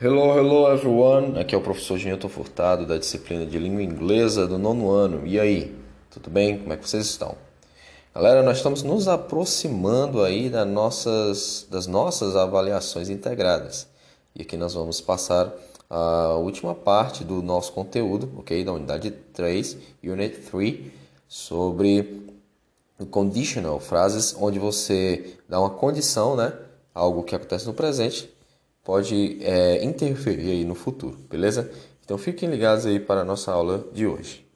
Hello, hello everyone. Aqui é o professor Genilton Furtado da disciplina de língua inglesa do nono ano. E aí, tudo bem? Como é que vocês estão? Galera, nós estamos nos aproximando aí das nossas, das nossas avaliações integradas. E aqui nós vamos passar a última parte do nosso conteúdo, ok? Da unidade 3, Unit 3, sobre conditional, frases onde você dá uma condição, né? Algo que acontece no presente pode é, interferir aí no futuro, beleza? Então fiquem ligados aí para a nossa aula de hoje.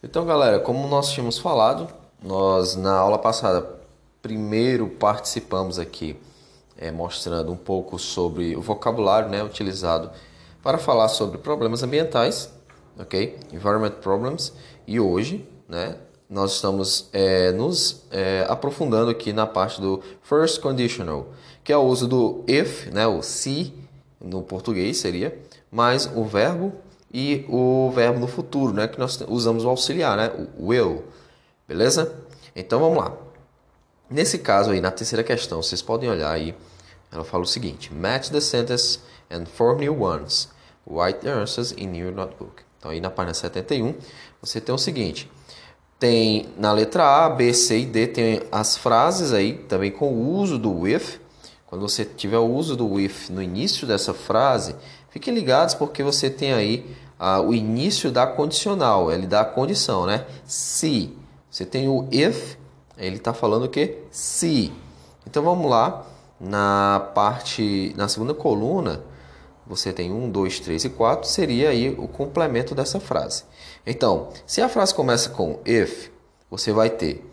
Então, galera, como nós tínhamos falado, nós na aula passada primeiro participamos aqui é, mostrando um pouco sobre o vocabulário né, utilizado para falar sobre problemas ambientais, ok? Environment problems. E hoje, né, nós estamos é, nos é, aprofundando aqui na parte do first conditional, que é o uso do if, né, o se no português seria, mais o verbo e o verbo no futuro, né, que nós usamos o auxiliar, né, o will. Beleza? Então vamos lá. Nesse caso aí, na terceira questão, vocês podem olhar aí, ela fala o seguinte: match the sentence and form new ones. Write the answers in your notebook. Então aí na página 71, você tem o seguinte: tem na letra A, B, C e D tem as frases aí também com o uso do with. Quando você tiver o uso do with no início dessa frase, fiquem ligados porque você tem aí ah, o início da condicional, ele dá a condição, né? Se você tem o if, ele está falando o que? Se. Então vamos lá na parte na segunda coluna você tem um, dois, três e quatro, seria aí o complemento dessa frase. Então, se a frase começa com if, você vai ter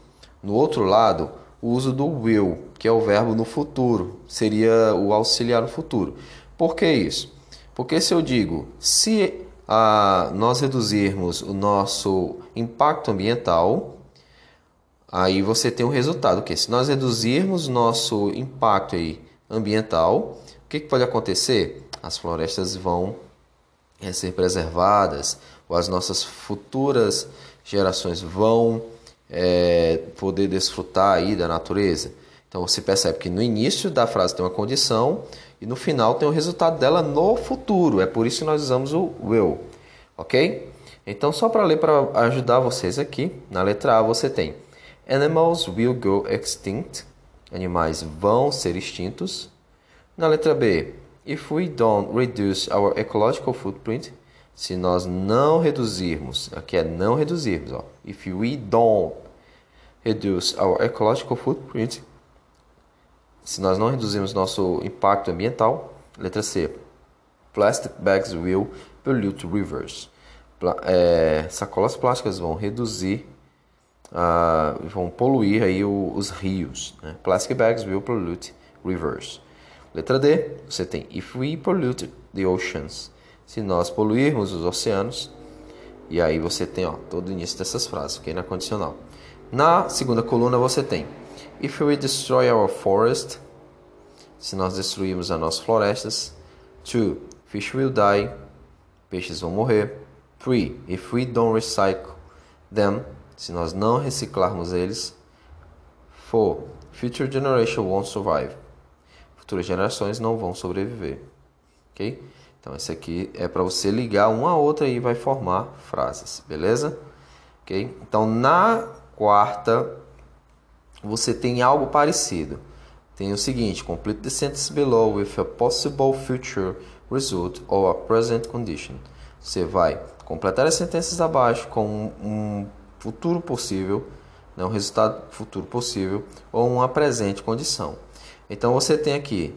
no outro lado o uso do will, que é o verbo no futuro, seria o auxiliar no futuro. Por que isso? Porque se eu digo se ah, nós reduzirmos o nosso impacto ambiental, aí você tem um resultado que se nós reduzirmos nosso impacto aí ambiental, o que, que pode acontecer? As florestas vão é, ser preservadas, ou as nossas futuras gerações vão é, poder desfrutar aí da natureza. Então você percebe que no início da frase tem uma condição e no final tem o resultado dela no futuro. É por isso que nós usamos o will, ok? Então só para ler para ajudar vocês aqui, na letra A você tem Animals will go extinct. Animais vão ser extintos. Na letra B, If we don't reduce our ecological footprint, se nós não reduzirmos, aqui é não reduzirmos, ó. If we don't reduce our ecological footprint, se nós não reduzirmos nosso impacto ambiental, letra C, plastic bags will pollute rivers. É, sacolas plásticas vão reduzir, uh, vão poluir aí o, os rios. Né? Plastic bags will pollute rivers. Letra D, você tem If we pollute the oceans. Se nós poluirmos os oceanos. E aí você tem ó, todo o início dessas frases, ok? Na condicional. Na segunda coluna você tem If we destroy our forest. Se nós destruirmos as nossas florestas. 2. Fish will die. Peixes vão morrer. 3. If we don't recycle them. Se nós não reciclarmos eles. 4. Future generation won't survive futuras gerações não vão sobreviver. Ok? Então, esse aqui é para você ligar uma a outra e vai formar frases, beleza? Ok? Então, na quarta, você tem algo parecido. Tem o seguinte: complete the sentence below with a possible future result or a present condition. Você vai completar as sentenças abaixo com um futuro possível, né, um resultado futuro possível ou uma presente condição. Então você tem aqui,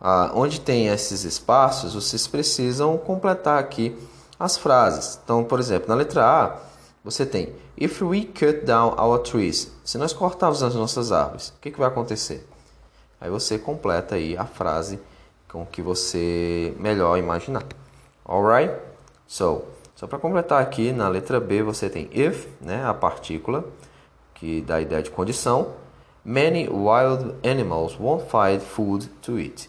ah, onde tem esses espaços, vocês precisam completar aqui as frases. Então, por exemplo, na letra A, você tem If we cut down our trees, se nós cortarmos as nossas árvores, o que, que vai acontecer? Aí você completa aí a frase com que você melhor imaginar. Alright? So, só para completar aqui, na letra B você tem if, né, a partícula, que dá a ideia de condição. Many wild animals won't find food to eat.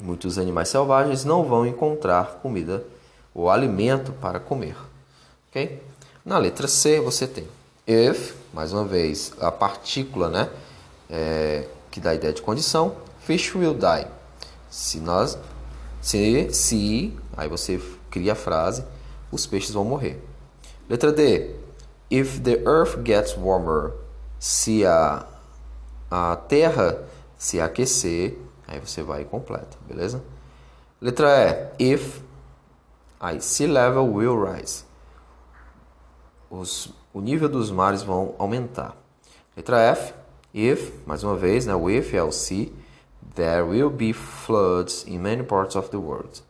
Muitos animais selvagens não vão encontrar comida ou alimento para comer. Ok? Na letra C você tem if, mais uma vez, a partícula, né? é, que dá a ideia de condição. Fish will die. Se nós, se, se, aí você cria a frase, os peixes vão morrer. Letra D. If the earth gets warmer, se a, a terra se aquecer, aí você vai e completa, beleza? Letra E. If, aí sea level will rise. Os, o nível dos mares vão aumentar. Letra F. If, mais uma vez, né, o if é o se, there will be floods in many parts of the world.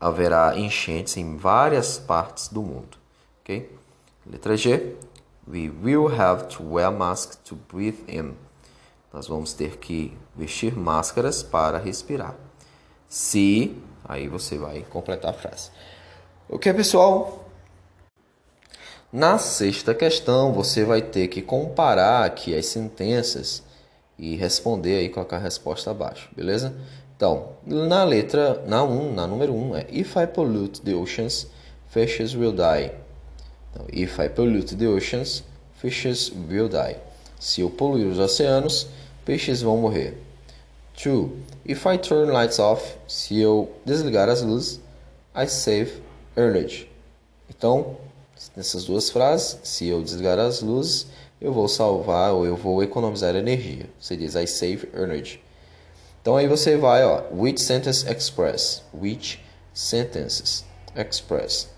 Haverá enchentes em várias partes do mundo. Ok? Letra G. We will have to wear masks to breathe in. Nós vamos ter que vestir máscaras para respirar. Se, aí você vai completar a frase. Ok, pessoal? Na sexta questão, você vai ter que comparar aqui as sentenças e responder aí, colocar a resposta abaixo, beleza? Então, na letra, na 1, um, na número 1 um, é If I pollute the oceans, fishes will die. Então, if I pollute the oceans, fishes will die. Se eu poluir os oceanos, peixes vão morrer. 2. If I turn lights off, se eu desligar as luzes, I save energy. Então, nessas duas frases, se eu desligar as luzes, eu vou salvar ou eu vou economizar energia. Você diz I save energy. Então aí você vai, ó, which sentence express, which sentences express.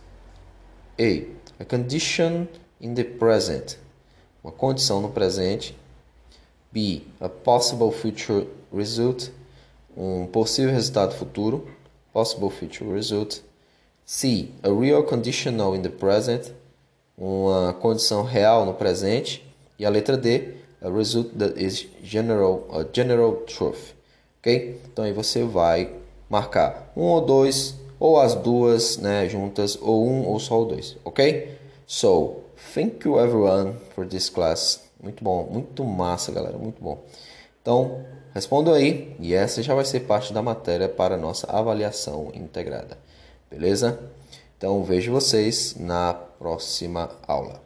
A. A condition in the present. Uma condição no presente. B. A possible future result. Um possível resultado futuro. Possible future result. C. A real conditional in the present, uma condição real no presente. E a letra D, a result that is general, a general truth. Ok? Então aí você vai marcar um ou dois, ou as duas né, juntas, ou um ou só o dois. Ok? So, thank you everyone for this class. Muito bom, muito massa, galera, muito bom. Então, respondam aí e essa já vai ser parte da matéria para a nossa avaliação integrada. Beleza? Então vejo vocês na próxima aula.